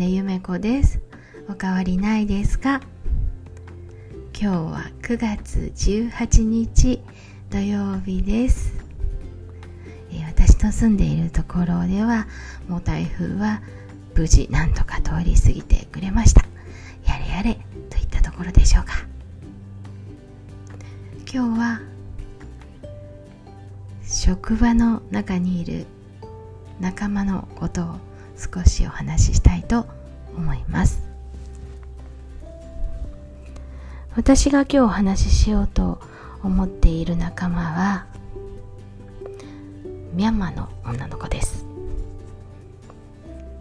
根ゆめ子です。おかわりないですか？今日は9月18日土曜日です。私の住んでいるところではもう台風は無事なんとか通り過ぎてくれました。やれやれといったところでしょうか。今日は職場の中にいる仲間のことを少しお話ししたいと思います思います。私が今日お話ししようと思っている仲間はミャンマーの女の子です、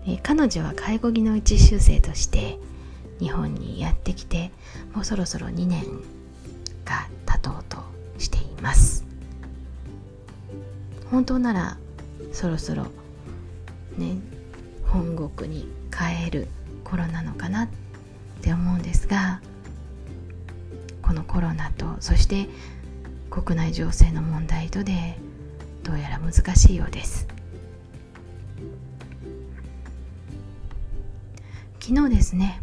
え彼女は介護技能一修生として日本にやってきてもうそろそろ2年が経とうとしています。本当ならそろそろね本国に帰る頃なのかなって思うんですがこのコロナとそして国内情勢の問題とでどうやら難しいようです。昨日ですね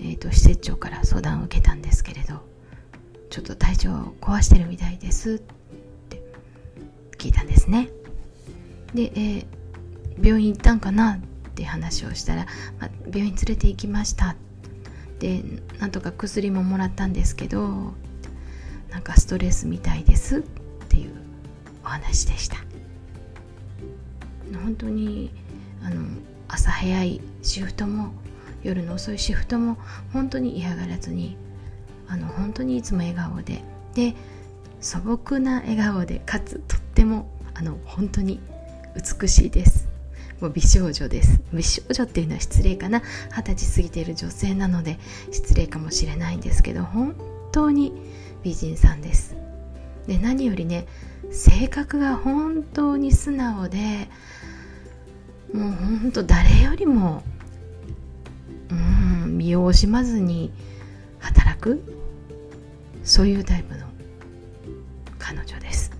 えーと、施設長から相談を受けたんですけれどちょっと体調を壊してるみたいですって聞いたんですね。で、えー、病院行ったんかなっって話をしたら、まあ、病院連れて行きました。でなんとか薬ももらったんですけどなんかストレスみたいです。っていうお話でした。本当にあの朝早いシフトも夜の遅いシフトも本当に嫌がらずにあの本当にいつも笑顔で。で素朴な笑顔でかつとってもあの本当に美しいです。もう美少女です。美少女っていうのは失礼かな。二十歳過ぎている女性なので失礼かもしれないんですけど本当に美人さんです。で何よりね性格が本当に素直でもう本当誰よりもうん身を惜しまずに働く。そういうタイプの彼女です、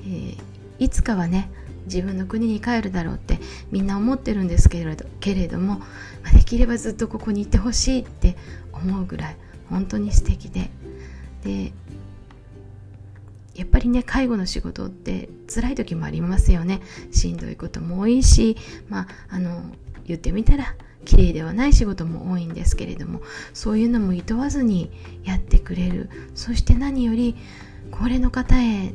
えー、いつかはね自分の国に帰るだろうってみんな思ってるんですけれどけれどもまあできればずっとここにいてほしいって思うぐらい本当に素敵で。でやっぱりね介護の仕事って辛い時もありますよね。しんどいことも多いしまああの言ってみたら綺麗ではない仕事も多いんですけれどもそういうのもいとわずにやってくれる。そして何より高齢の方へ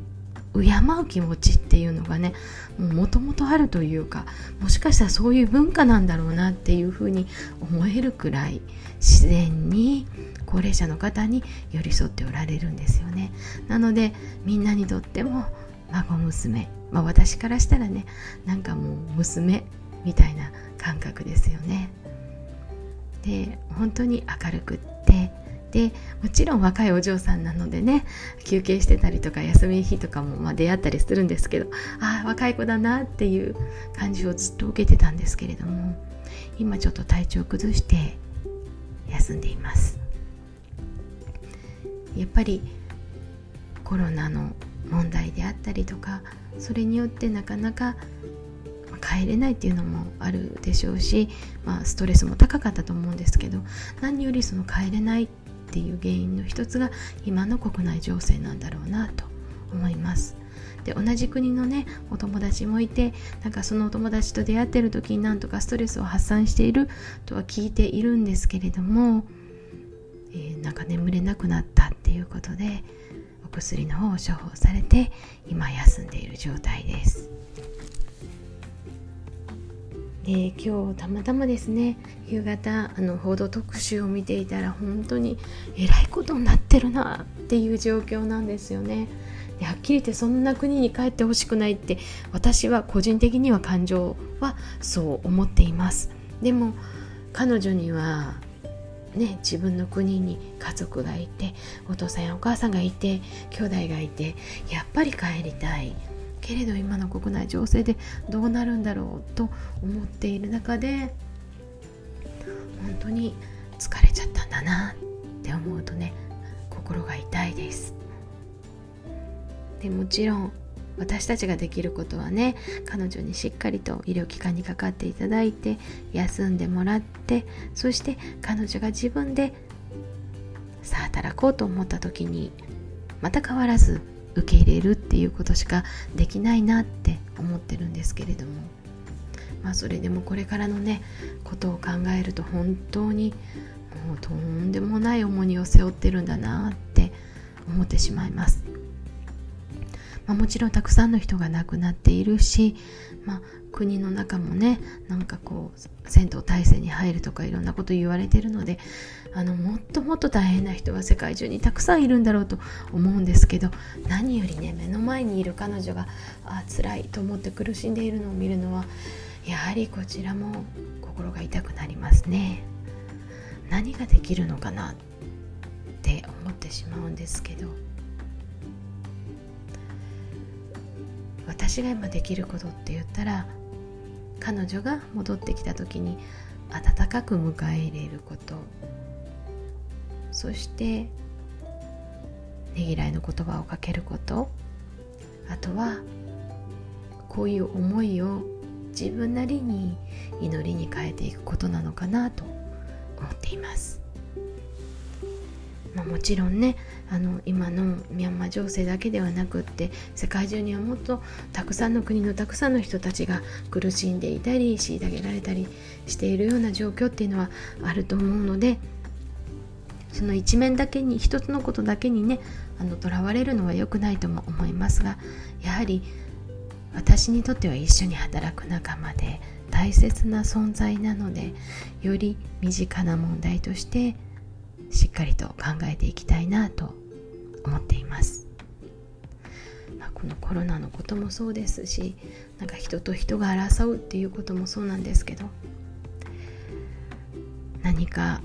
敬う気持ちっていうのがねもともとあるというかもしかしたらそういう文化なんだろうなっていうふうに思えるくらい自然に高齢者の方に寄り添っておられるんですよねなのでみんなにとっても孫娘まあ私からしたらねなんかもう娘みたいな感覚ですよね。で本当に明るくってでもちろん若いお嬢さんなのでね休憩してたりとか休み日とかもま出会ったりするんですけどああ若い子だなっていう感じをずっと受けてたんですけれども今ちょっと体調崩して休んでいます。やっぱりコロナの問題であったりとかそれによってなかなか帰れないっていうのもあるでしょうし、まあ、ストレスも高かったと思うんですけど何よりその帰れないっていう原因の一つが今の国内情勢なんだろうなと思います。で同じ国のねお友達もいてなんかそのお友達と出会ってる時になんとかストレスを発散しているとは聞いているんですけれども、えー、なんか眠れなくなったっていうことでお薬の方を処方されて今休んでいる状態です。で今日たまたまですね夕方あの報道特集を見ていたら本当にえらいことになってるなっていう状況なんですよね。ではっきり言ってそんな国に帰ってほしくないって私は個人的には感情はそう思っています。でも彼女にはね、自分の国に家族がいてお父さんやお母さんがいて兄弟がいてやっぱり帰りたいけれど今の国内情勢でどうなるんだろうと思っている中で本当に疲れちゃったんだなって思うとね心が痛いです。でもちろん私たちができることはね彼女にしっかりと医療機関にかかっていただいて休んでもらってそして彼女が自分でさあ働こうと思った時にまた変わらず受け入れるっていうことしかできないなって思ってるんですけれどもまあそれでもこれからのねことを考えると本当にもうとんでもない重荷を背負ってるんだなって思ってしまいます。まあ、もちろんたくさんの人が亡くなっているし、まあ、国の中もねなんかこう戦闘態勢に入るとかいろんなこと言われてるのであのもっともっと大変な人は世界中にたくさんいるんだろうと思うんですけど何よりね目の前にいる彼女があ辛いと思って苦しんでいるのを見るのはやはりこちらも心が痛くなりますね。何ができるのかなって思ってしまうんですけど。私が今できることって言ったら彼女が戻ってきた時に温かく迎え入れることそしてねぎらいの言葉をかけることあとはこういう思いを自分なりに祈りに変えていくことなのかなと思っています。まあ、もちろんねあの今のミャンマー情勢だけではなくって世界中にはもっとたくさんの国のたくさんの人たちが苦しんでいたり虐げられたりしているような状況っていうのはあると思うのでその一面だけに一つのことだけにねあの囚われるのは良くないとも思いますがやはり私にとっては一緒に働く仲間で大切な存在なのでより身近な問題としてしっかりと考えていきたいなと思っています、まあ、このコロナのこともそうですしなんか人と人が争うっていうこともそうなんですけど何か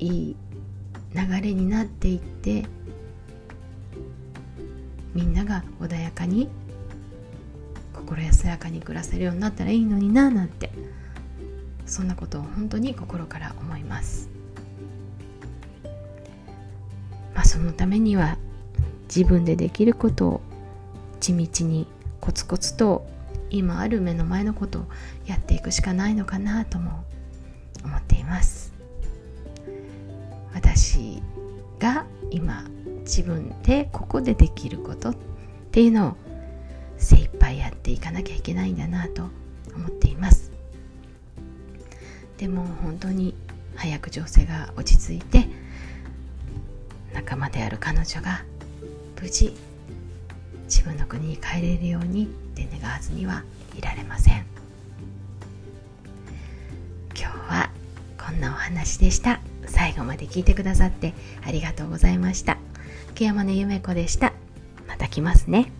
いい流れになっていってみんなが穏やかに心安らかに暮らせるようになったらいいのにななんてそんなことを本当に心から思います。そのためには自分でできることを地道にコツコツと今ある目の前のことをやっていくしかないのかなとも思っています。私が今自分でここでできることっていうのを精一杯やっていかなきゃいけないんだなと思っています。でも本当に早く情勢が落ち着いて仲間である彼女が無事自分の国に帰れるようにって願わずにはいられません。今日はこんなお話でした。最後まで聞いてくださってありがとうございました。木山のゆめ子でした。また来ますね。